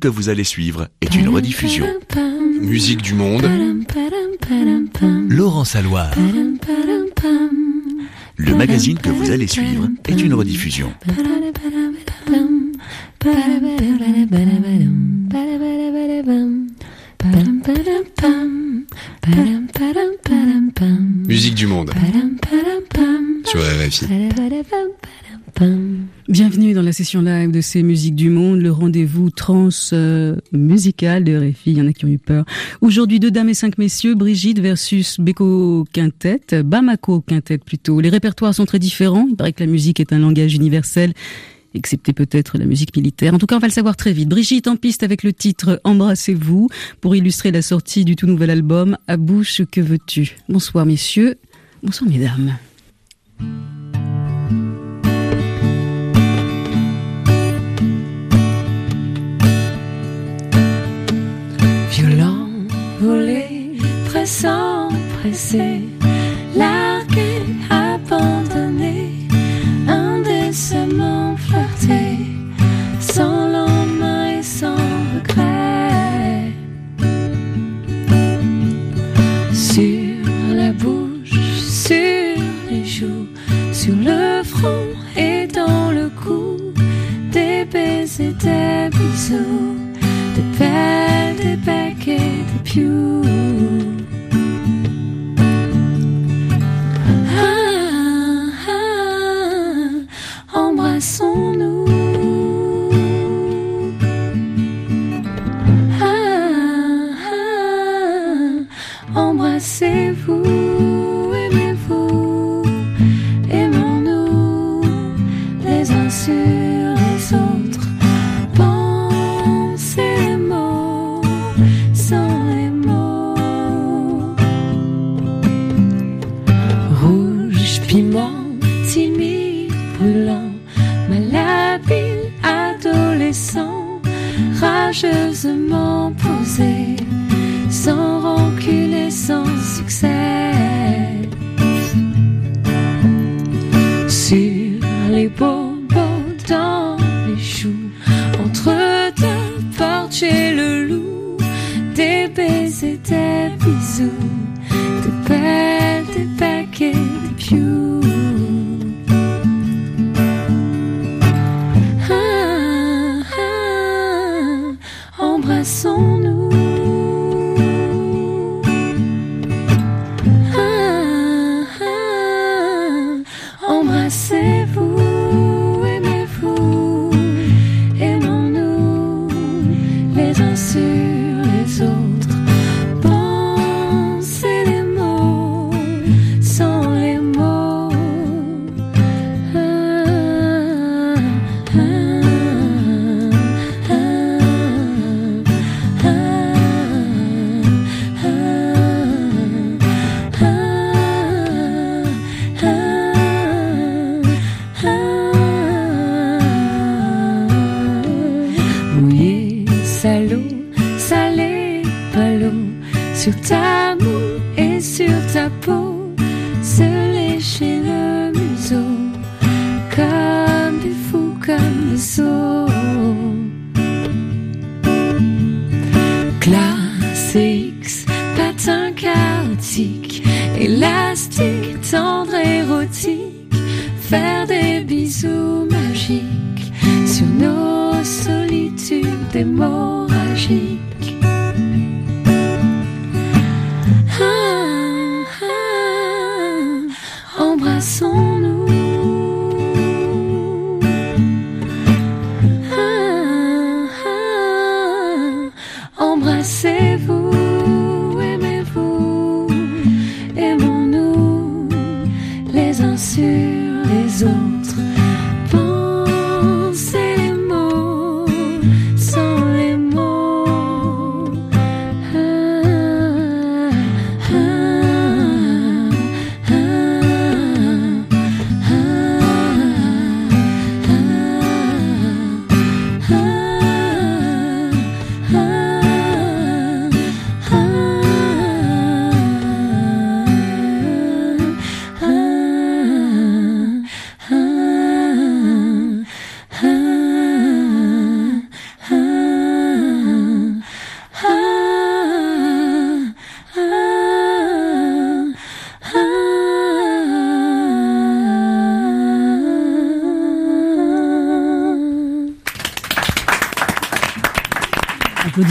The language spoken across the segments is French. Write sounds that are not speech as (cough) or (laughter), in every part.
que vous allez suivre est une rediffusion. Musique du monde. Laurent Saloir. Le magazine que vous allez suivre est une rediffusion. Musique du monde. Sur RFI. Bienvenue dans la session live de ces musiques du monde, le rendez-vous trans euh, musical de RFI. Il y en a qui ont eu peur. Aujourd'hui, deux dames et cinq messieurs, Brigitte versus Beko Quintet, Bamako Quintet plutôt. Les répertoires sont très différents. Il paraît que la musique est un langage universel excepté peut-être la musique militaire. En tout cas, on va le savoir très vite. Brigitte en piste avec le titre Embrassez-vous pour illustrer la sortie du tout nouvel album À bouche que veux-tu? Bonsoir messieurs, bonsoir mesdames. Pressant, pressé, largué, abandonné, indécemment flirté, sans lendemain et sans regret. Sur la bouche, sur les joues, sur le front et dans le cou, des baisers, des bisous, des pelles, des et des pious.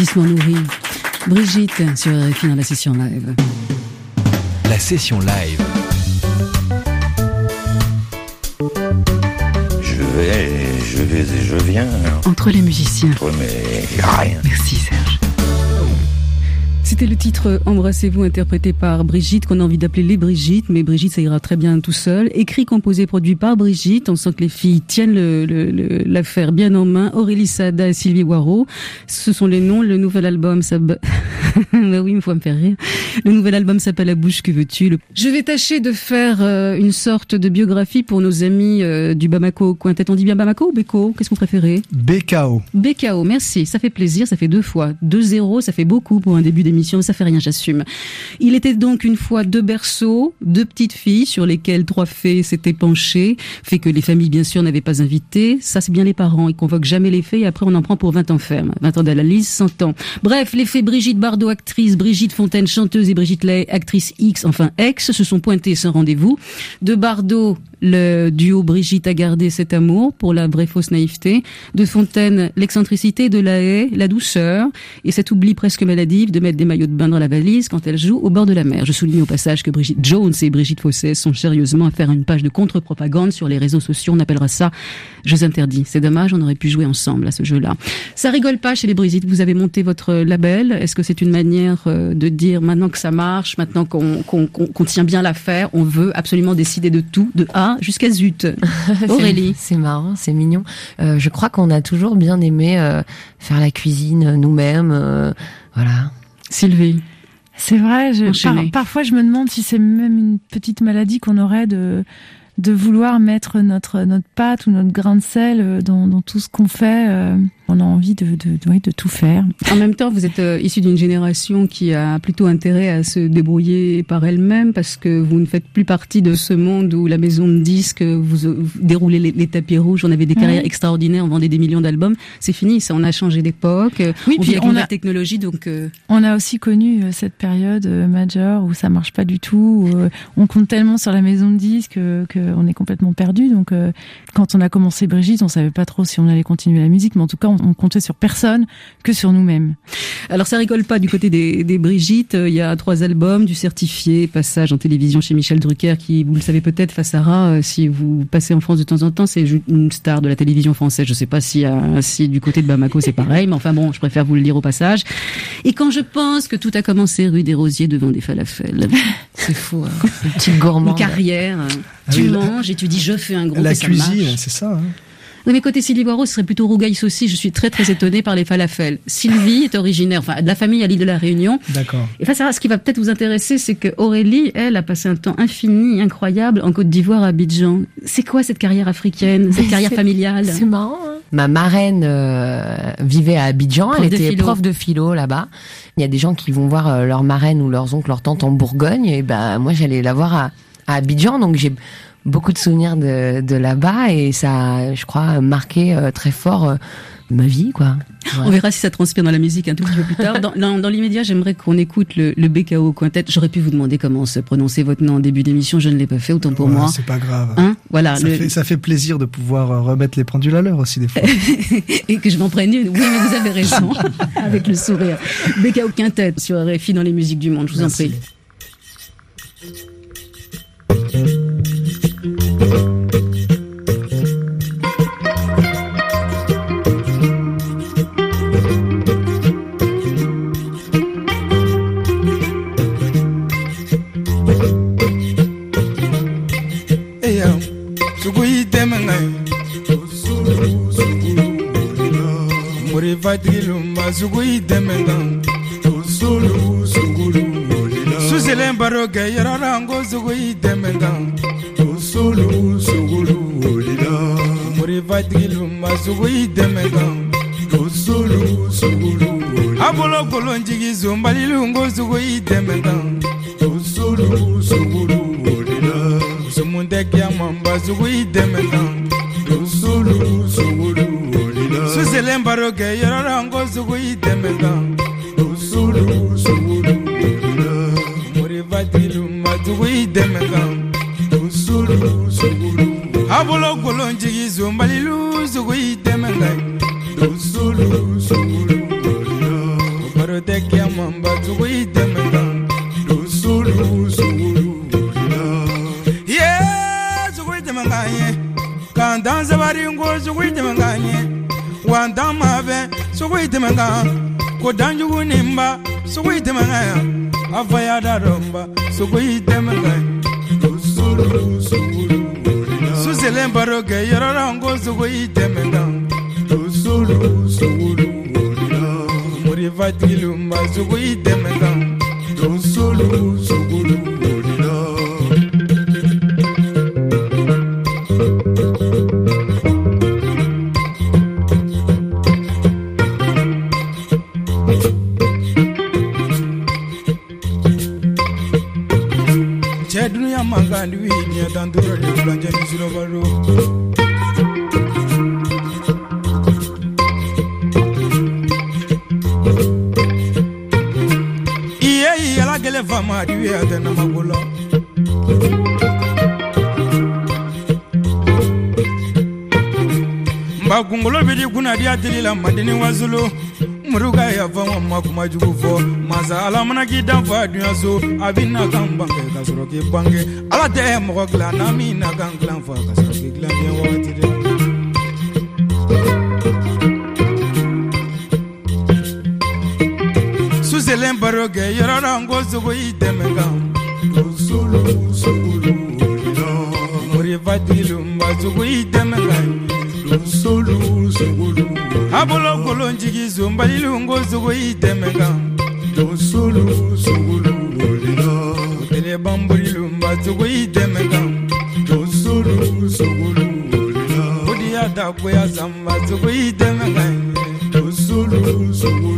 Applaudissements nourris. Brigitte sur RFI dans la session live. La session live. Je vais, je vais et je viens. Entre les musiciens. mais rien. Merci Serge. C'était le titre Embrassez-vous interprété par Brigitte qu'on a envie d'appeler les Brigitte, mais Brigitte ça ira très bien tout seul. Écrit, composé, produit par Brigitte. On sent que les filles tiennent l'affaire bien en main. Aurélie Sada et Sylvie Waro, ce sont les noms. Le nouvel album, ça... (laughs) (laughs) bah oui, il faut me faire rire. Le nouvel album s'appelle La bouche que veux-tu? Je vais tâcher de faire euh, une sorte de biographie pour nos amis euh, du Bamako Quintet. On dit bien Bamako ou Beko? Qu'est-ce que vous préférez? BKO. BKO, merci. Ça fait plaisir, ça fait deux fois. Deux zéros, ça fait beaucoup pour un début d'émission ça fait rien, j'assume. Il était donc une fois deux berceaux, deux petites filles sur lesquelles trois fées s'étaient penchées, fait que les familles bien sûr n'avaient pas invité. Ça c'est bien les parents, ils convoquent jamais les fées et après on en prend pour 20 ans ferme. 20 ans d'analyse, 100 ans. Bref, les fées Brigitte Bardot, actrice, Brigitte Fontaine, chanteuse et Brigitte Lay, actrice X, enfin ex, se sont pointées sans rendez-vous. De Bardot, le duo Brigitte a gardé cet amour pour la vraie fausse naïveté. De Fontaine, l'excentricité de la haie, la douceur et cet oubli presque maladive de mettre des maillots de bain dans la valise quand elle joue au bord de la mer. Je souligne au passage que Brigitte Jones et Brigitte Fossé sont sérieusement à faire une page de contre-propagande sur les réseaux sociaux. On appellera ça Jeux interdits. C'est dommage, on aurait pu jouer ensemble à ce jeu-là. Ça rigole pas chez les Brigitte. Vous avez monté votre label. Est-ce que c'est une manière euh, de dire maintenant que ça marche, maintenant qu'on tient bien l'affaire, on veut absolument décider de tout, de A jusqu'à Zut. (laughs) Aurélie. c'est marrant, c'est mignon. Euh, je crois qu'on a toujours bien aimé euh, faire la cuisine nous-mêmes. Euh, voilà. Sylvie. C'est vrai, je, parfois je me demande si c'est même une petite maladie qu'on aurait de de vouloir mettre notre notre pâte ou notre grain de sel dans, dans tout ce qu'on fait on a envie de, de, de, de, tout faire. En même temps, vous êtes euh, issu d'une génération qui a plutôt intérêt à se débrouiller par elle-même parce que vous ne faites plus partie de ce monde où la maison de disques, vous, déroulez les, tapis rouges, on avait des carrières extraordinaires, on vendait des millions d'albums. C'est fini, ça, on a changé d'époque. Oui, on puis on a la technologie, donc. Euh, on a aussi connu euh, cette période major où ça marche pas du tout. Où on compte tellement sur la maison de disques qu'on est complètement perdu. Donc, quand on a commencé Brigitte, on savait pas trop si on allait continuer la musique, mais en tout cas, on comptait sur personne que sur nous-mêmes. Alors ça rigole pas du côté des, des Brigitte. Il y a trois albums, du certifié, passage en télévision chez Michel Drucker, qui, vous le savez peut-être, face à Ra, euh, si vous passez en France de temps en temps, c'est une star de la télévision française. Je sais pas si, euh, si du côté de Bamako c'est pareil, mais enfin bon, je préfère vous le dire au passage. Et quand je pense que tout a commencé rue des Rosiers devant des falafels, (laughs) c'est fou. Hein. Une petite gourmande. Une carrière. Ah tu et tu dis je fais un gros. La cuisine, c'est ça. Hein. Oui, mais côté Sylvie Boireau, ce serait plutôt Rougaïs aussi. Je suis très très étonnée par les falafels. Sylvie est originaire, enfin, de la famille à l'île de la Réunion. D'accord. Et face à ce qui va peut-être vous intéresser, c'est que Aurélie, elle, a passé un temps infini, incroyable, en Côte d'Ivoire, à Abidjan. C'est quoi cette carrière africaine, cette carrière familiale? C'est marrant. Hein Ma marraine euh, vivait à Abidjan. elle était prof de philo là-bas. Il y a des gens qui vont voir euh, leur marraine ou leurs oncles, leur tante en Bourgogne. Et ben, moi, j'allais la voir à, à Abidjan. Donc, j'ai beaucoup de souvenirs de, de là-bas et ça, je crois, marqué euh, très fort euh, ma vie, quoi. On verra si ça transpire dans la musique un tout petit peu plus tard. Dans, dans, l'immédiat, j'aimerais qu'on écoute le, le BKO Quintet. J'aurais pu vous demander comment se prononcer votre nom en début d'émission. Je ne l'ai pas fait, autant pour moi. C'est pas grave. Hein voilà. Ça, fait, ça fait plaisir de pouvoir euh, remettre les pendules à l'heure aussi des fois. (laughs) et que je m'en prenne une. Oui, mais vous avez raison. (laughs) Avec le sourire. BKO Quintet sur RFI dans les musiques du monde. Je vous en prie. Suzelen baro kɛ yɛrɛ an ko sogo i dɛmɛ kan korivatigi masugu i dɛmɛ kan gosolu sugulu a bolo kolonjigi zonbalilu ngo sugu i dɛmɛ kan gosolu sugulu bolila musomun tɛ kiyama basugu i dɛmɛ kan gosolu sugulu bolila suselen baro kɛ yɔrɔ la ngo sugu i dɛmɛ kan so we kuna di atili la mandini wazulu. Muruka ya fama ma kuma jugu fɔ masa ala mana k'i dan fa dunya so a bi na kan bange ka sɔrɔ k'i bange ala tɛ mɔgɔ dilan n'a min na kan dilan fa ka sɔrɔ k'i dilan diɲɛ wagati de su selen baro kɛ yɔrɔ la n ko sogo i dɛmɛ kan sogo i dɛmɛ solu sungulu abolokolo njigi zomba lilungo zogo itemenga don solu sungulu lilo otele bamburi lumba zogo itemenga don solu sungulu lilo odiya dakoya zamba zogo itemenga don solu sungulu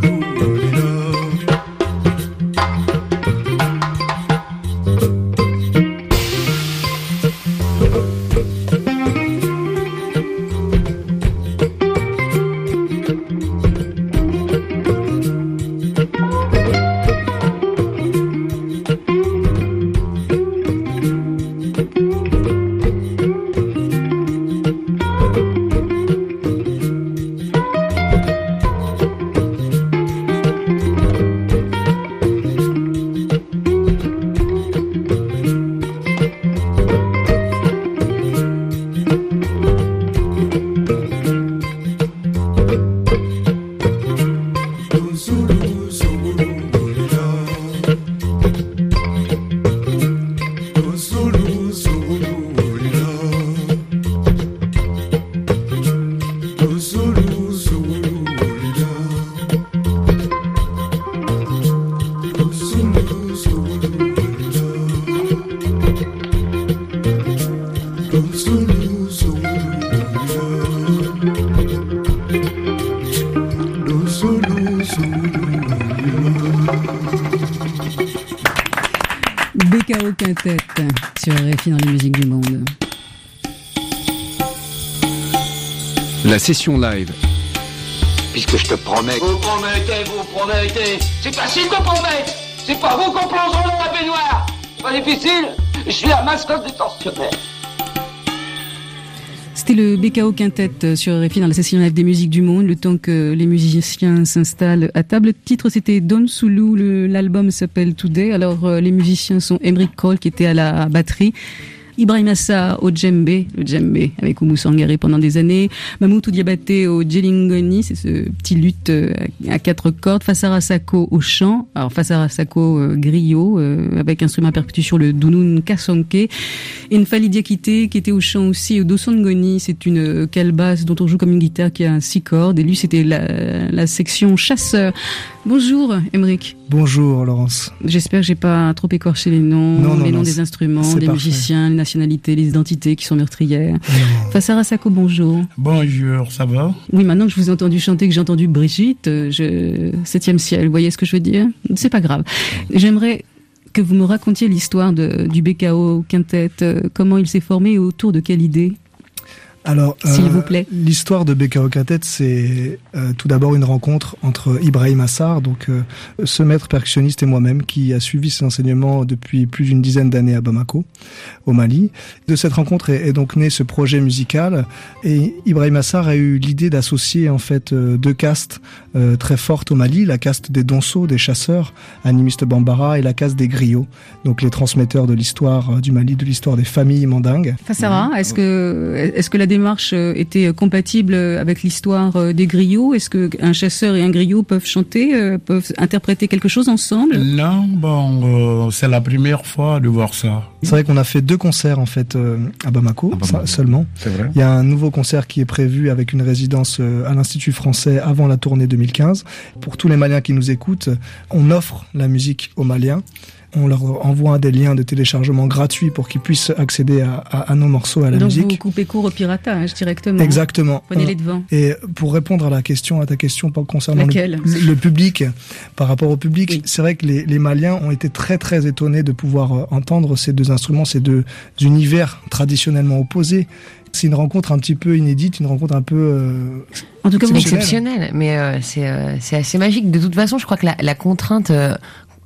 session live. Puisque je te promets. Vous promettez, vous promettez. C'est facile de promettre. C'est pas vous qu'on plongeront dans la baignoire. C'est pas difficile. Je suis la mascotte du tensionnaire. C'était le BKO Quintet sur RFI dans la session live des musiques du monde, le temps que les musiciens s'installent à table. Le titre c'était Don Sulu, l'album s'appelle Today. Alors euh, les musiciens sont Emric Kroll qui était à la batterie, Ibrahim Assa au djembé, le djembé avec Oumou Sangaré pendant des années, Mamoutou Diabaté au djellingoni, c'est ce petit luth euh, à quatre cordes, Fassara Sako au chant, alors Fassara Sako euh, griot euh, avec instrument à percussion le Dunun Kasonke, et Nfali Diakité qui était au chant aussi, au Dosongoni, c'est une calebasse dont on joue comme une guitare qui a six cordes, et lui c'était la, la section chasseur. Bonjour Emric. Bonjour Laurence. J'espère que j'ai pas trop écorché les noms, non, non, les noms non, des instruments, des parfait. musiciens, les nationalités, les identités qui sont meurtrières. Fassara Sako, bonjour. Bonjour, ça va? Oui, maintenant que je vous ai entendu chanter, que j'ai entendu Brigitte, euh, je... septième ciel, vous voyez ce que je veux dire? C'est pas grave. J'aimerais que vous me racontiez l'histoire du BKO Quintet, euh, comment il s'est formé et autour de quelle idée? Alors, S'il vous plaît. l'histoire de BKO Quintet, c'est euh, tout d'abord une rencontre entre Ibrahim Assar, donc euh, ce maître percussionniste et moi-même, qui a suivi ses enseignements depuis plus d'une dizaine d'années à Bamako, au Mali. De cette rencontre est, est donc né ce projet musical, et Ibrahim Assar a eu l'idée d'associer en fait euh, deux castes euh, très fortes au Mali, la caste des Donso, des chasseurs, animistes Bambara, et la caste des griots, donc les transmetteurs de l'histoire euh, du Mali, de l'histoire des familles mandingues. Fassara, est-ce que, est-ce que la démarche était compatible avec l'histoire des griots? Est-ce qu'un chasseur et un griot peuvent chanter, peuvent interpréter quelque chose ensemble? Non, bon, c'est la première fois de voir ça. C'est vrai qu'on a fait deux concerts en fait à Bamako, seulement. Vrai. Il y a un nouveau concert qui est prévu avec une résidence à l'Institut français avant la tournée 2015. Pour tous les Maliens qui nous écoutent, on offre la musique aux Maliens on leur envoie des liens de téléchargement gratuits pour qu'ils puissent accéder à, nos morceaux, à la Donc musique. vous coupez court au piratage directement. Exactement. Prenez les devants. Et pour répondre à la question, à ta question concernant le, public, par rapport au public, c'est vrai que les, Maliens ont été très très étonnés de pouvoir euh, entendre ces deux instruments, ces deux univers traditionnellement opposés c'est une rencontre un petit peu inédite, une rencontre un peu euh, en tout cas exceptionnelle. Mais euh, c'est assez magique. De toute façon, je crois que la, la contrainte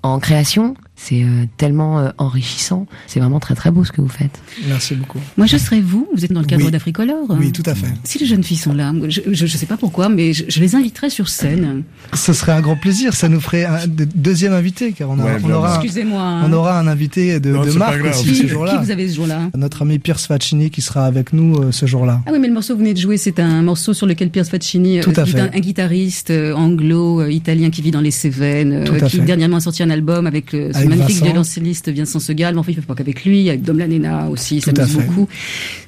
en création, c'est euh, tellement euh, enrichissant. C'est vraiment très très beau ce que vous faites. Merci beaucoup. Moi, je serais vous. Vous êtes dans le cadre d'Africolore. Oui, tout à fait. Si les jeunes filles sont là, je ne sais pas pourquoi, mais je, les inviterais sur scène. Ce serait un grand plaisir. Ça nous ferait un deuxième invité, car on, aura, Excusez-moi. Hein. On aura un invité de, de marque aussi ce jour-là. Qui vous avez ce jour-là Notre ami Pierce Faccini qui sera avec nous euh, ce jour-là. Ah oui, mais le morceau que vous venez de jouer, c'est un morceau sur lequel Pierce Faccini, tout à fait. un, guitariste anglo-italien qui vit dans les Cévennes, qui dernièrement a sorti un album avec, magnifique violoncelliste Vincent Segal, mais enfin, il ne fait pas qu'avec lui, avec Dom Lanena aussi, ça m'aime beaucoup.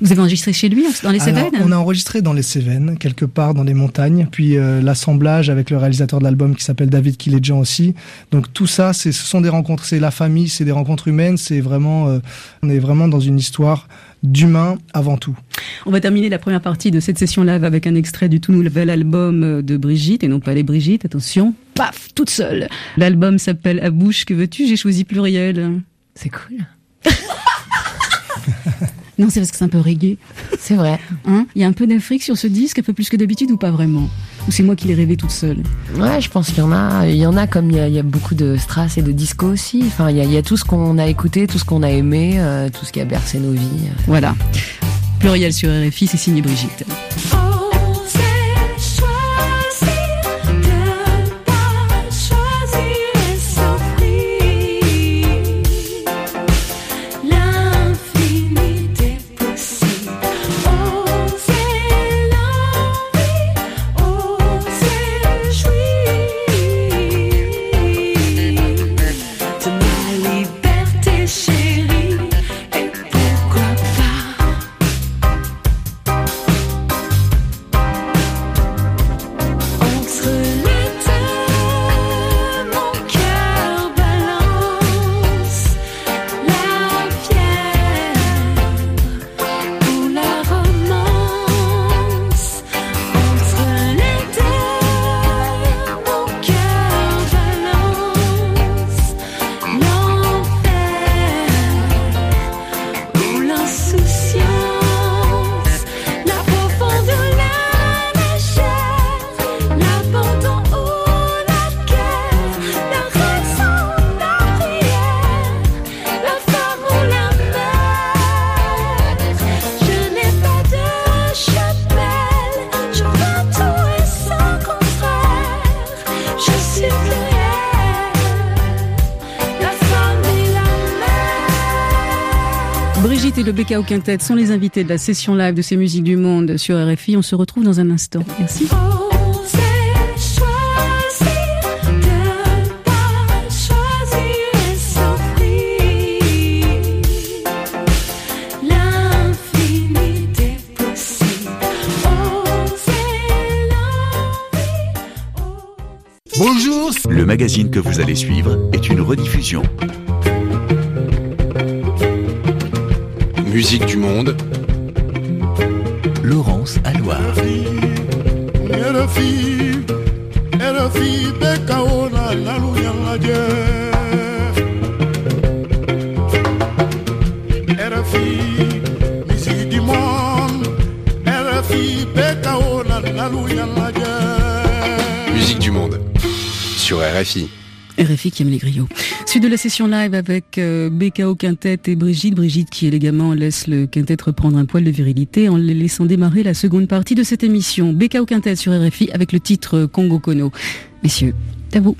Vous avez enregistré chez lui, dans les Cévennes On a enregistré dans les Cévennes, quelque part dans les montagnes, puis euh, l'assemblage avec le réalisateur de l'album qui s'appelle David Kiledjan aussi. Donc tout ça, ce sont des rencontres, c'est la famille, c'est des rencontres humaines, c'est vraiment, euh, on est vraiment dans une histoire d'humain avant tout. On va terminer la première partie de cette session live avec un extrait du tout nouvel album euh, de Brigitte, et non pas les Brigitte, attention, paf, toute seule. L'album s'appelle À bouche, que veux-tu? J'ai choisi pluriel. C'est cool. (laughs) non, c'est parce que c'est un peu reggae. C'est vrai. Hein? Il y a un peu d'Afrique sur ce disque, un peu plus que d'habitude ou pas vraiment? Ou c'est moi qui l'ai rêvé toute seule? Ouais, je pense qu'il y en a. Il y en a comme il y a, beaucoup de strass et de disco aussi. Enfin, il y a, tout ce qu'on a écouté, tout ce qu'on a aimé, euh, tout ce qui a bercé nos vies. Voilà. Pluriel sur RFI, c'est signé Brigitte. Au Quintet sont les invités de la session live de ces musiques du monde sur RFI. On se retrouve dans un instant. Merci. Bonjour Le magazine que vous allez suivre est une rediffusion. Musique du monde. Laurence Alloire. musique du monde. Musique du monde. Sur RFI. RFI qui aime les griots. Suite de la session live avec euh, BKO Quintet et Brigitte. Brigitte qui élégamment laisse le quintet reprendre un poil de virilité en les laissant démarrer la seconde partie de cette émission. BKO Quintet sur RFI avec le titre Congo Kono. Messieurs, à vous.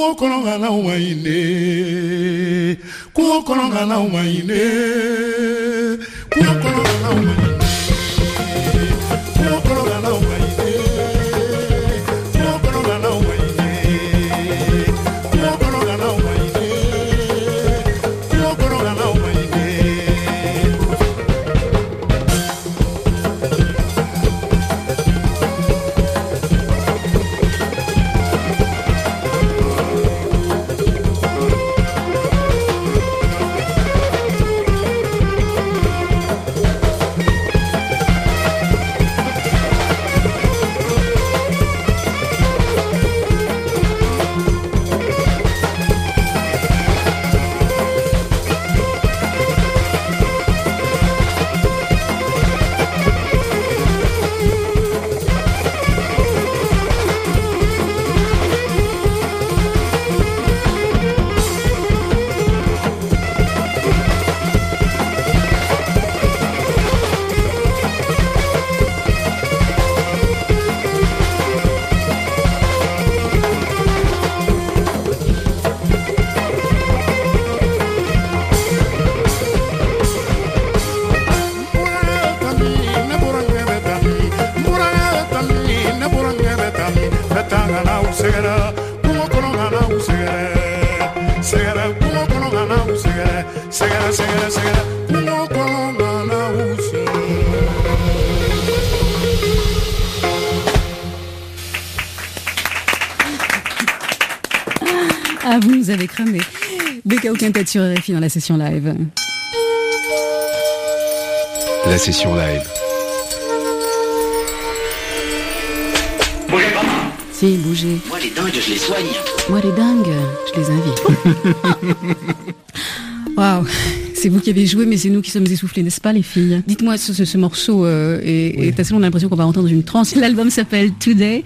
kungo kɔnɔ ka n'aw ma ɲi de kungo. Sur RFI dans la session live. La session live. Bougez pas Si, bougez. Moi les dingues, je les soigne. Moi les dingues, je les invite. (laughs) Waouh c'est vous qui avez joué, mais c'est nous qui sommes essoufflés, n'est-ce pas, les filles? Dites-moi, ce, ce, morceau euh, est, assez long, on a l'impression qu'on va entendre une transe. (laughs) L'album s'appelle Today.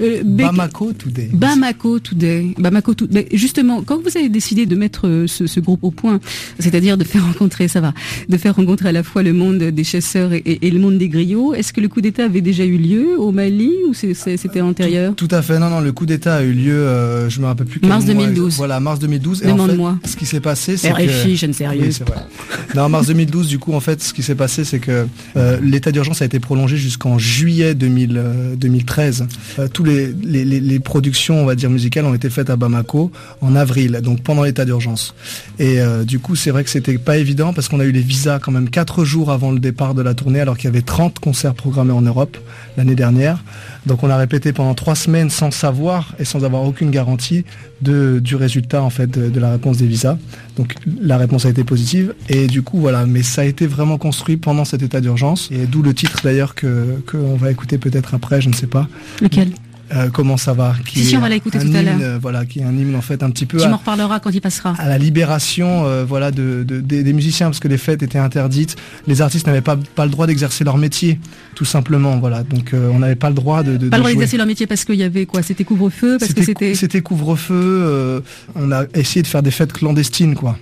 Euh, Bamako Today. Bamako Today. Bamako Today. Justement, quand vous avez décidé de mettre euh, ce, ce groupe au point, c'est-à-dire de faire rencontrer, ça va, de faire rencontrer à la fois le monde des chasseurs et, et, le monde des griots, est-ce que le coup d'État avait déjà eu lieu au Mali ou c'était antérieur? tout, à fait. Non, non, le coup d'État a eu lieu, euh, je me rappelle plus. Mars 2012. Voilà, mars 2012. Demande-moi. ce qui s'est passé, c'est que... je ne sais rien. Oui. (laughs) En mars 2012, du coup, en fait, ce qui s'est passé, c'est que euh, l'état d'urgence a été prolongé jusqu'en juillet 2013. Euh, tous les, productions, on va dire, musicales ont été faites à Bamako en avril, donc pendant l'état d'urgence. Et du coup, c'est vrai que c'était pas évident parce qu'on a eu les visas quand même quatre jours avant le départ de la tournée, alors qu'il y avait 30 concerts programmés en Europe l'année dernière. Donc on a répété pendant trois semaines sans savoir et sans avoir aucune garantie du résultat en fait de, la réponse des visas. Donc la réponse a été positive et du coup voilà, mais ça a été vraiment construit pendant cet état d'urgence et d'où le titre d'ailleurs que qu'on va écouter peut-être après, je ne sais pas. Lequel? Euh, comment ça va? Qui si, on va l'écouter tout à l'heure. Euh, voilà, qui est un hymne en fait un petit peu. Tu m'en reparleras quand il passera. À la libération, euh, voilà, de, des, musiciens parce que les fêtes étaient interdites. Les artistes n'avaient pas pas le droit d'exercer leur métier, tout simplement. Voilà, donc on n'avait pas le droit de. de pas le droit d'exercer leur métier parce qu'il y avait quoi? C'était couvre-feu parce que c'était. C'était couvre-feu. on a essayé de faire des fêtes clandestines, quoi.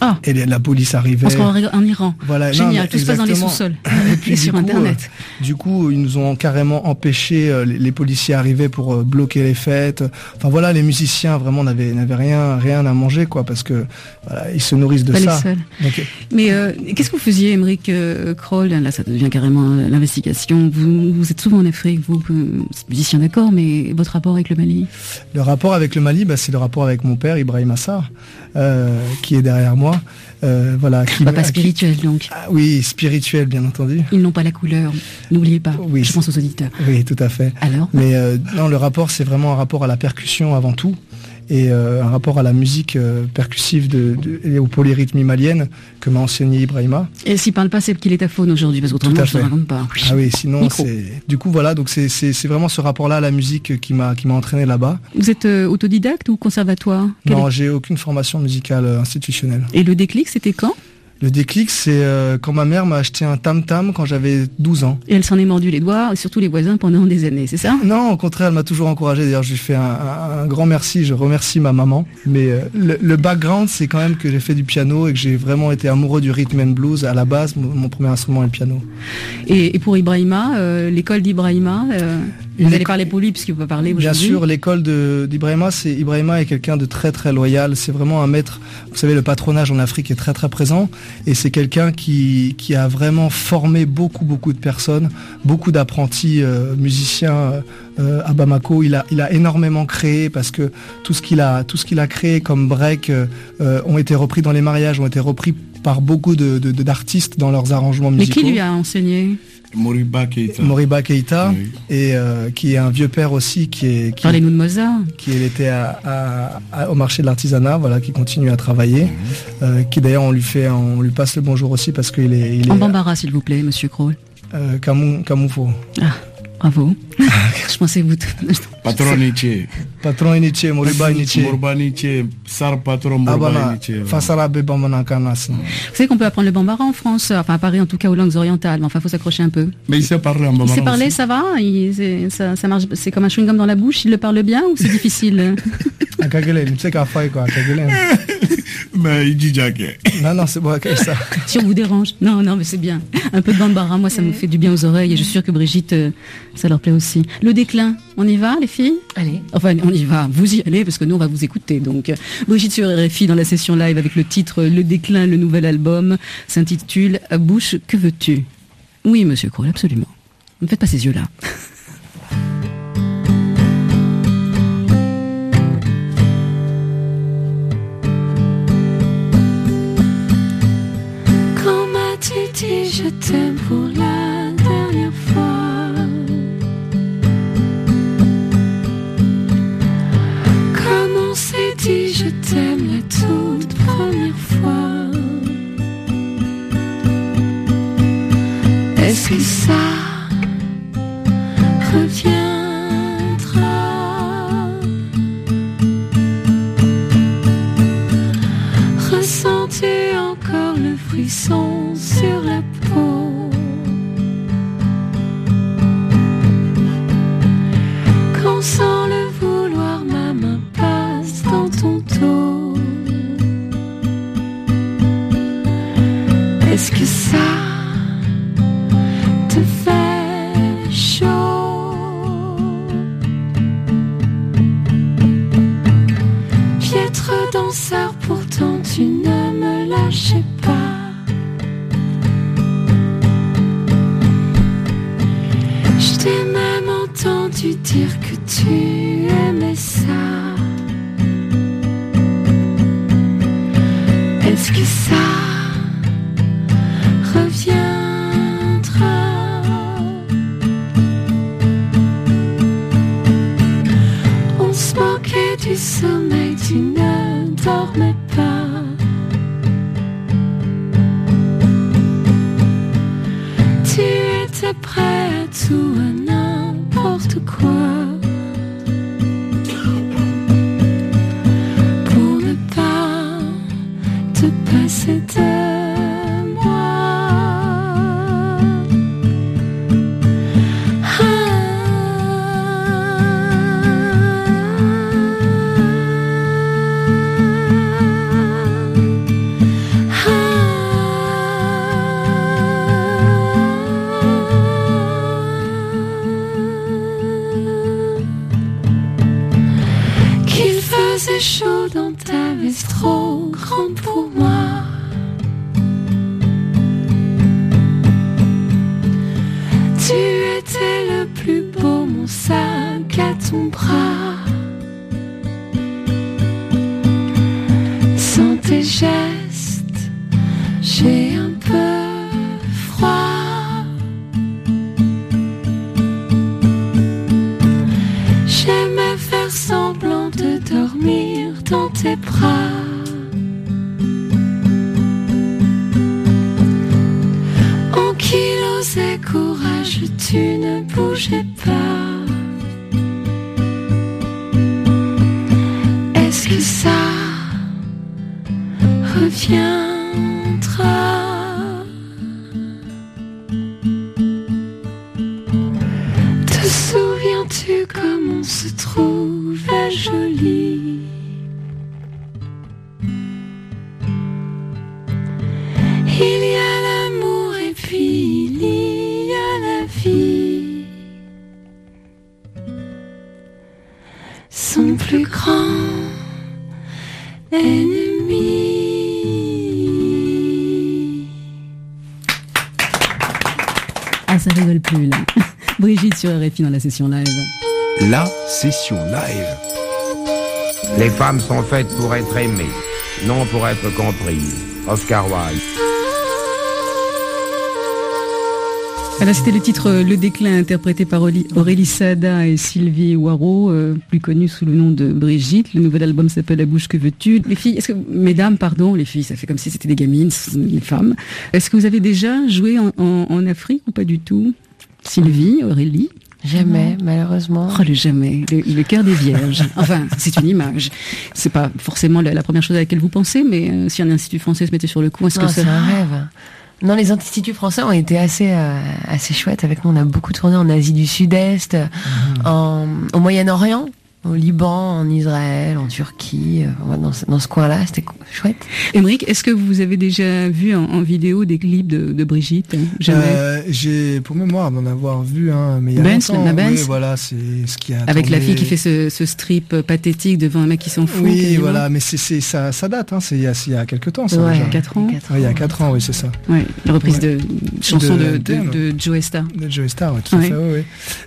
Ah. Et la police arrivait. En Iran. Voilà. Génial, tout se passe dans les sous-sols. (laughs) Et puis (laughs) sur Internet. Euh, du coup, ils nous ont carrément empêché, euh, les, policiers arrivaient pour euh, bloquer les fêtes. Enfin voilà, les musiciens vraiment n'avaient rien, rien à manger, quoi, parce que voilà, ils se nourrissent de ça. Mais qu'est-ce que vous faisiez, Émeric Kroll Là, ça devient carrément l'investigation. Vous, vous, êtes souvent en Afrique, vous, musicien d'accord, mais votre rapport avec le Mali? Le rapport avec le Mali, bah, c'est le rapport avec mon père, Ibrahim Assar, qui est derrière moi euh, voilà, qui, spirituel donc. Ah oui, spirituel bien entendu. Ils n'ont pas la couleur, n'oubliez pas. Oui, je pense aux auditeurs. Oui, tout à fait. Alors Mais euh, non, le rapport c'est vraiment un rapport à la percussion avant tout et euh, un rapport à la musique euh, percussive de, et au polyrhythme malienne que m'a enseigné Ibrahima. Et s'il parle pas, c'est qu'il est à faune aujourd'hui, parce qu'autrement je ne raconte pas. Ah oui, sinon c'est. Du coup voilà, donc c'est vraiment ce rapport-là à la musique qui m'a qui m'a entraîné là-bas. Vous êtes euh, autodidacte ou conservatoire? Non, j'ai aucune formation musicale institutionnelle. Et le déclic, c'était quand? Le déclic, c'est euh, quand ma mère m'a acheté un tam-tam quand j'avais 12 ans. Et elle s'en est mordu les doigts, surtout les voisins, pendant des années, c'est ça? Non, au contraire, elle m'a toujours encouragé. D'ailleurs, je lui fais un, grand merci, je remercie ma maman. Mais euh, le, background, c'est quand même que j'ai fait du piano et que j'ai vraiment été amoureux du rhythm and blues. À la base, mon, premier instrument est le piano. Et, pour Ibrahima, euh, l'école d'Ibrahima vous allez parler pour lui puisqu'il peut parler Bien sûr, l'école d'Ibrahima, c'est Ibrahima est quelqu'un de très très loyal. C'est vraiment un maître. Vous savez, le patronage en Afrique est très très présent et c'est quelqu'un qui, qui a vraiment formé beaucoup beaucoup de personnes, beaucoup d'apprentis euh, musiciens euh, à Bamako. Il a il a énormément créé parce que tout ce qu'il a tout ce qu'il a créé comme break euh, ont été repris dans les mariages, ont été repris par beaucoup de d'artistes dans leurs arrangements musicaux. Mais qui lui a enseigné? Moriba Keita. Moriba Keita, et euh, qui est un vieux père aussi, qui est. Qui, Parlez-nous de Mozart. Qui était à, au marché de l'artisanat, voilà, qui continue à travailler. Mhm. Euh, qui d'ailleurs, on lui fait, on lui passe le bonjour aussi parce qu'il est. Il en bambara, s'il vous plaît, Monsieur Kroll. Euh, Kamoufo. Ah. Bravo. (laughs) je pensais vous. patron Nietzsche. (laughs) Patron Nietzsche, Moriba Nietzsche. Moriba Nietzsche, Sar patron Moriba Nietzsche. Vous savez qu'on peut apprendre le bambara en France, enfin à Paris en tout cas aux langues orientales, mais enfin faut s'accrocher un peu. Mais il sait parler en bambara. Il sait parler, ça va? Ça, ça marche, c'est comme un chewing-gum dans la bouche, il le parle bien ou c'est difficile? (laughs) Mais il dit Jack. (coughs) Non, non, c'est bon, ça. si on vous dérange. Non, non, mais c'est bien. Un peu de bambara, moi, ça me fait du bien aux oreilles et je suis sûre que Brigitte, euh, ça leur plaît aussi. Le déclin, on y va, les filles? Allez. Enfin, on y va. Vous y allez parce que nous, on va vous écouter. Donc, Brigitte sur RFI dans la session live avec le titre Le déclin, le nouvel album s'intitule Bouche, que veux-tu? Oui, monsieur Kroll, absolument. Ne faites pas ces yeux-là. (laughs) je t'aime pour la dernière fois. Comme on s'est dit, je t'aime la toute première fois. Est-ce que ça reviendra? Ressentez encore le frisson? Ta ça rigole plus, là. (laughs) Brigitte sur RFI dans la session live. La session live. Les femmes sont faites pour être aimées, non pour être comprises. Oscar Wilde. Voilà, c'était le titre euh, Le déclin interprété par Aurélie Sada et Sylvie Waro, euh, plus connue sous le nom de Brigitte. Le nouvel album s'appelle La bouche que veux-tu? Les filles, est-ce que, mesdames, pardon, les filles, ça fait comme si c'était des gamines, les femmes. Est-ce que vous avez déjà joué en, en- en Afrique ou pas du tout? Sylvie, Aurélie? Jamais, malheureusement. Oh, le jamais, le, le cœur des vierges. (laughs) Enfin, c'est une image. C'est pas forcément la, la première chose à laquelle vous pensez, mais euh, si un institut français se mettait sur le coup, est-ce que c'est un rêve. Non, les instituts français ont été assez euh, assez chouettes avec nous. On a beaucoup tourné en Asie du Sud-Est, en, au Moyen-Orient, au Liban, en Israël, en Turquie, euh, dans, ce- dans ce coin-là, c'était chouette. Émeric, est-ce que vous avez déjà vu en, en vidéo des clips de, de Brigitte? Jamais. Euh, J'ai pour mémoire d'en avoir vu un, mais il y a Benz, longtemps. la Benz? Oui, voilà, c'est ce qui a Avec la fille qui fait ce, ce strip euh, pathétique devant un mec qui s'en fout. Oui, quasiment. voilà, mais c'est ça, ça date, hein, c'est il y a il y a quelques temps, ça Ouais, déjà. quatre ans. Ouais, il y a quatre ans, oui, c'est ça. Ouais, la reprise de chanson de, de, Joe Star. De Joe Star, tout à fait, oui, oui.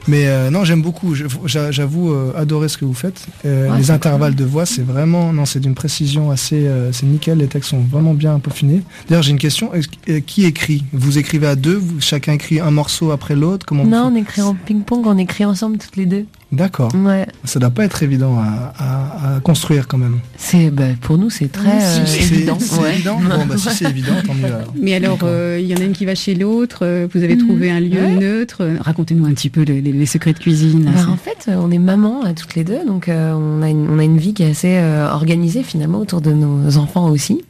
Mais euh, non, j'aime beaucoup. J'avoue euh, adorer ce que vous faites. Euh, Ouais, les intervalles de voix, c'est vraiment, non, c'est d'une précision assez, euh, c'est nickel. Les textes sont vraiment bien peaufinés. D'ailleurs, j'ai une question. Euh, qui écrit? Vous écrivez à deux vous, Chacun écrit un morceau après l'autre? Comment Non, on écrit en ping-pong, on écrit ensemble toutes les deux. D'accord. Ouais. Ça doit pas être évident à, à- à construire quand même. C'est, bah, pour nous, c'est très euh, C'est- évident. C'est ouais. évident. (laughs) Bon, bah si c'est évident, tant mieux. alors. Mais alors, euh, il y en a une qui va chez l'autre. euh, Vous avez trouvé un lieu Ouais. neutre. Racontez-nous un petit peu les, les- les secrets de cuisine. là, Bah, en fait, euh, on est maman euh, toutes les deux, donc euh, on, a une, on a une vie qui est assez euh, organisée finalement autour de nos enfants aussi.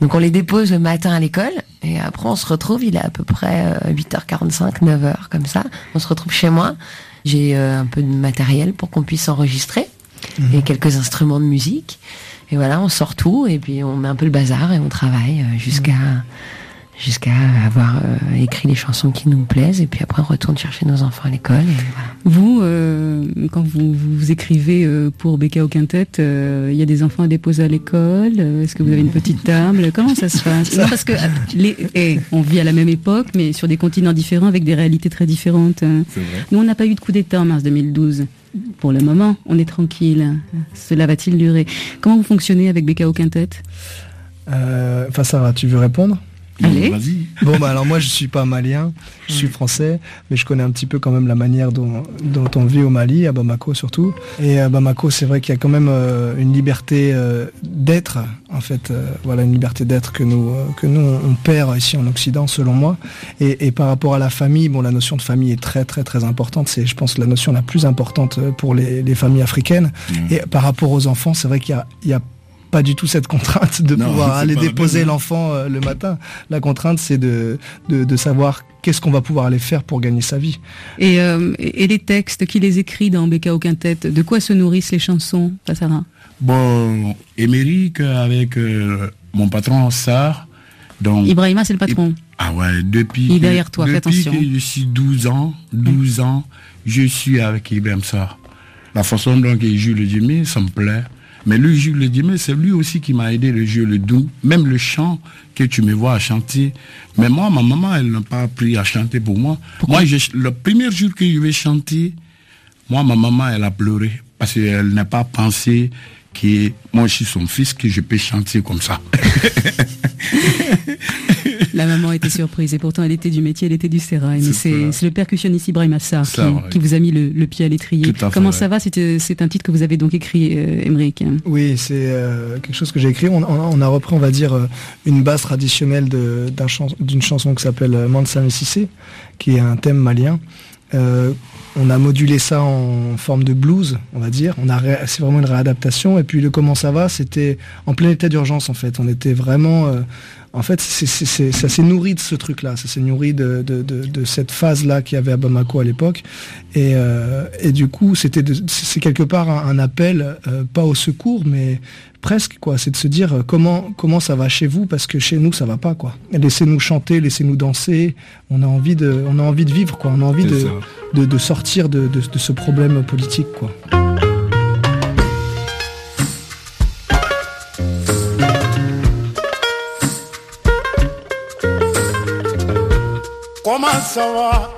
Donc on les dépose le matin à l'école et après on se retrouve, il est à peu près euh, 8h45, 9h comme ça. On se retrouve chez moi. J'ai euh, un peu de matériel pour qu'on puisse enregistrer et quelques instruments de musique. Et voilà, on sort tout et puis on met un peu le bazar et on travaille euh, jusqu'à jusqu'à avoir euh, écrit les chansons qui nous plaisent et puis après on retourne chercher nos enfants à l'école. Vous, euh, quand vous, vous écrivez euh, pour au Quintet, il y a des enfants à déposer à l'école Est-ce que vous avez une petite table? Comment ça se passe? Non, parce que les, eh, on vit à la même époque, mais sur des continents différents avec des réalités très différentes. Nous, on n'a pas eu de coup d'État en mars 2012. Pour le moment, on est tranquille. Cela va-t-il durer? Comment vous fonctionnez avec au Quintet? Euh, Enfin, Sarah, tu veux répondre? Allez. Bon bah alors moi je suis pas malien, je suis français, mais je connais un petit peu quand même la manière dont, dont on vit au Mali, à Bamako surtout. Et à Bamako, c'est vrai qu'il y a quand même euh, une liberté euh, d'être, en fait, euh, voilà une liberté d'être que nous que nous on perd ici en Occident, selon moi. Et, par rapport à la famille, bon la notion de famille est très très très importante. C'est je pense la notion la plus importante pour les, les familles africaines. Mmh. Et par rapport aux enfants, c'est vrai qu'il y a, il y a pas du tout cette contrainte de pouvoir aller déposer l'enfant euh, le matin. La contrainte, c'est de, de, savoir qu'est-ce qu'on va pouvoir aller faire pour gagner sa vie. Et, euh, et les textes, qui les écrit dans au Quintet De quoi se nourrissent les chansons, Passara Bon, Émeric avec euh, mon patron Sar. Donc, Ibrahima, c'est le patron. Ah ouais, depuis. Il est derrière toi, depuis que je suis 12 ans, 12 ans, je suis avec Ibrahim Sar. La façon dont il joue le djemé, ça me plaît. Mais lui, Jules le Dimé, c'est lui aussi qui m'a aidé le jeu, le doux, même le chant que tu me vois à chanter. Mais moi, ma maman, elle n'a pas appris à chanter pour moi. moi, le premier jour que je vais chanter, moi, ma maman, elle a pleuré parce qu'elle n'a pas pensé que moi, je suis son fils, que je peux chanter comme ça. (laughs) La maman était surprise et pourtant elle était du métier, elle était du sérail. Mais c'est le percussionniste Ibrahim Assar qui, vous a mis le, pied à l'étrier. Comment ça va? C'est un titre que vous avez donc écrit, euh, Oui, c'est euh, quelque chose que j'ai écrit. On, a repris, on va dire, euh, une base traditionnelle d'une chanson qui s'appelle Mansa Sissé, qui est un thème malien. Euh, on a modulé ça en forme de blues, on va dire. On a c'est vraiment une réadaptation. Et puis le comment ça va, c'était en plein état d'urgence en fait. On était vraiment en fait, ça s'est nourri de ce truc-là, ça s'est nourri de, cette phase-là qu'il y avait à Bamako à l'époque. Et, euh, du coup, c'était c'est quelque part un, appel, euh, pas au secours, mais presque quoi. C'est de se dire euh, comment comment ça va chez vous parce que chez nous ça va pas quoi. Laissez-nous chanter, laissez-nous danser. On a envie de on a envie de vivre quoi. On a envie de, de, sortir de, ce problème politique quoi. Comment ça va?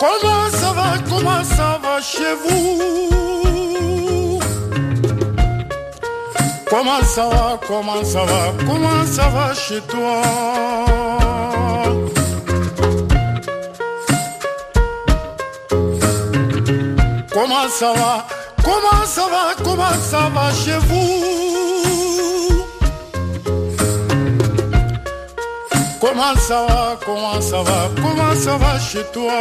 Comment ça va? Comment ça va chez vous? Comment ça va? Comment ça va? Comment ça va chez toi? Comment ça va? Comment ça va? Comment ça va chez vous? Comment ça va, comment ça va, comment ça va chez toi?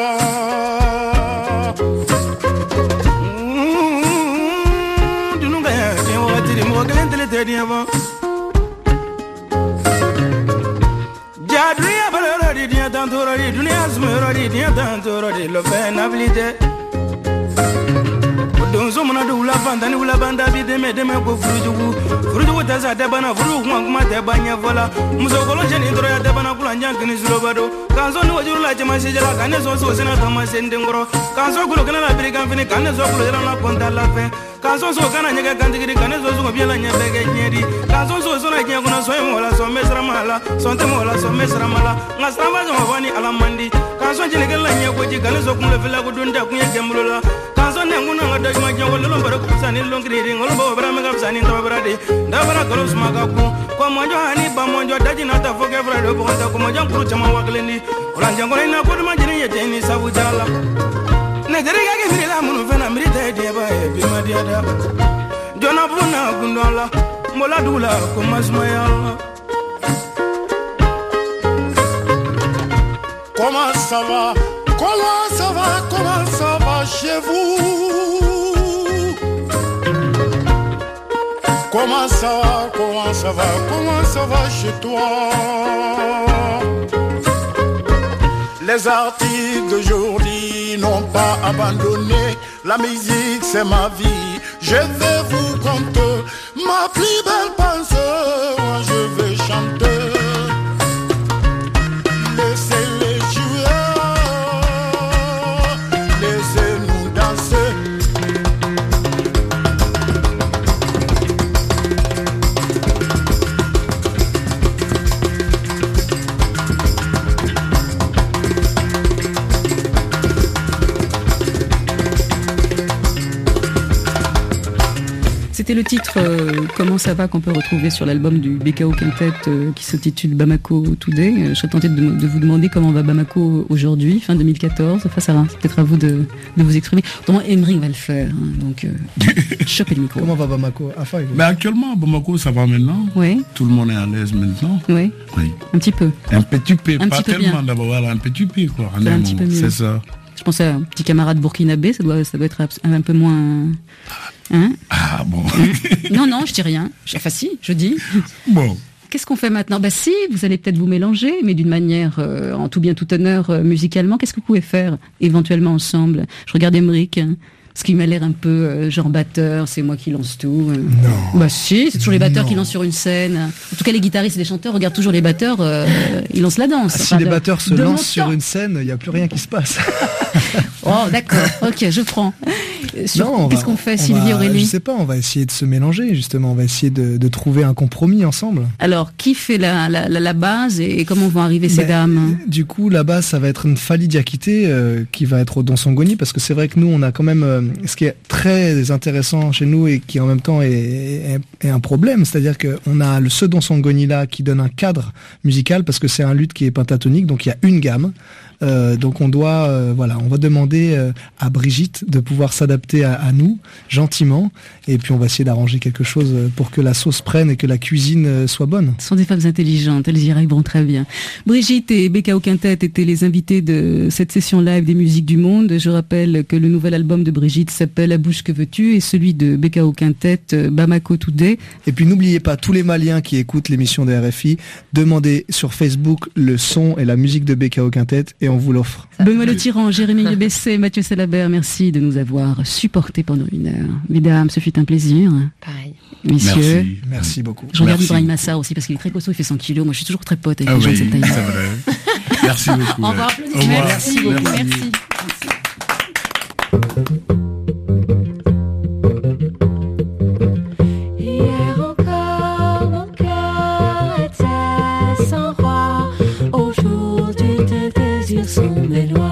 Jadria balorodi dia tantorodi dunia smerodi dia tantorodi lo don zo mana da wula fan tani wula ban bi deme deme ko furujugu furujugu ta sa dɛbana furu kuma kuma tɛ ba ɲɛfɔ la musokolon sɛni dɔrɔn ya dɛbana kula ɲan kini suloba do k'an so ni wajuru la jama sejala ka ne sɔn so sena tama sen den kɔrɔ k'an so kulo kɛnɛ la biri kan fini k'an ne sɔn kulo yɛlɛ la kɔnta la fɛn kanso so kana ɲɛgɛ kantigiri ka ne sɔn sugo biɲɛ la ɲɛ bɛɛ kɛ ɲɛdi kanso so sɔnna diɲɛ kɔnɔ sɔn ye mɔgɔ la sɔn bɛ sirama la sɔn tɛ mɔgɔ la sɔn bɛ sirama la nka siranba sɔn fɔ ni ala man di kanso jɛnɛkɛ la ɲɛ koji ka ne sɔn kunkolo fila ko don tɛ kun ye jɛnbolo la kanso nɛ kun na ka dɔ juma jɛn lonkiriri ngolo bo bara mega fusani taba bara de da bara suma ka kun ko mɔjɔ ani ba mɔjɔ daji na ta fo kɛ fura de bɔgɔta ko mɔjɔ kuru caman wa kelen ina ko duma jeni ye ni sabu jala Comment ça va? Comment ça va? Comment ça va chez vous? Comment ça va, comment ça va, comment ça va chez toi? Les artistes d'aujourd'hui n'ont pas abandonné, la musique c'est ma vie, je vais vous conter ma plus belle pensée, je vais chanter. C'était le titre euh, Comment ça va qu'on peut retrouver sur l'album du BKO Quintet euh, qui s'intitule Bamako Today. Euh, je serais tentée de, vous demander comment va Bamako aujourd'hui, fin 2014. Enfin, ça va, c'est peut-être à vous de, vous exprimer. Autrement, Emery va le faire. Hein, donc, (laughs) chopez le micro. Comment va Bamako? Enfin, Mais actuellement, Bamako, ça va maintenant. Oui. Tout le monde est à l'aise maintenant. Oui. Oui. Un petit peu. Un petit peu, un pas tellement d'abord, voilà, un petit peu quoi. Un, petit peu mieux. C'est ça. Je pensais à un petit camarade burkinabé, ça doit, ça doit être un peu moins. Hein? Ah bon. non, non, je dis rien. Enfin si, je dis. Bon. Qu'est-ce qu'on fait maintenant? Bah si, vous allez peut-être vous mélanger, mais d'une manière euh, en tout bien tout honneur euh, musicalement. Qu'est-ce que vous pouvez faire éventuellement ensemble? Je regarde Emmerich. Hein. Ce qui m'a l'air un peu euh, genre batteur, c'est moi qui lance tout. Euh. Non. Bah si, c'est toujours les batteurs qui lancent sur une scène. En tout cas, les guitaristes et les chanteurs regardent toujours les batteurs, euh, ils lancent la danse. Ah, si les batteurs se lancent sur une scène, il n'y a plus rien qui se passe. (laughs) oh, d'accord. Ok, je prends. Qu'est-ce qu'on fait, Sylvie Aurélie Je sais pas, on va essayer de se mélanger, justement. On va essayer de, trouver un compromis ensemble. Alors, qui fait la, la, base et, comment vont arriver ces ben, dames? Du coup, la base, ça va être une Fali Diakité qui va être au Dansongoni parce que c'est vrai que nous, on a quand même ce qui est très intéressant chez nous et qui en même temps est, un problème, c'est-à-dire qu'on a le Sedon Sangoni là qui donne un cadre musical parce que c'est un luth qui est pentatonique, donc il y a une gamme. Euh, donc on doit, euh, voilà, on va demander euh, à Brigitte de pouvoir s'adapter à, nous gentiment, et puis on va essayer d'arranger quelque chose pour que la sauce prenne et que la cuisine soit bonne. Ce sont des femmes intelligentes, elles y arriveront très bien. Brigitte et Becca au Quintet étaient les invités de cette session live des musiques du monde. Je rappelle que le nouvel album de Brigitte s'appelle La bouche que veux-tu et celui de Becca au Quintet, Bamako Today. Et puis n'oubliez pas tous les Maliens qui écoutent l'émission de RFI, demandez sur Facebook le son et la musique de Becca au Quintet et on vous l'offre. Benoît Le Tyran, Jérémy Bessé, Mathieu Salabert, merci de nous avoir supportés pendant une heure. Mesdames, ce fut un plaisir. Pareil. Messieurs. Merci, merci beaucoup. Je regarde Ibrahim Massa aussi parce qu'il est très costaud, il fait 100 kilos. Moi, je suis toujours très pote avec ah les gens de cette taille. C'est vrai. Merci beaucoup. Au revoir. Au revoir. Merci beaucoup. merci. Me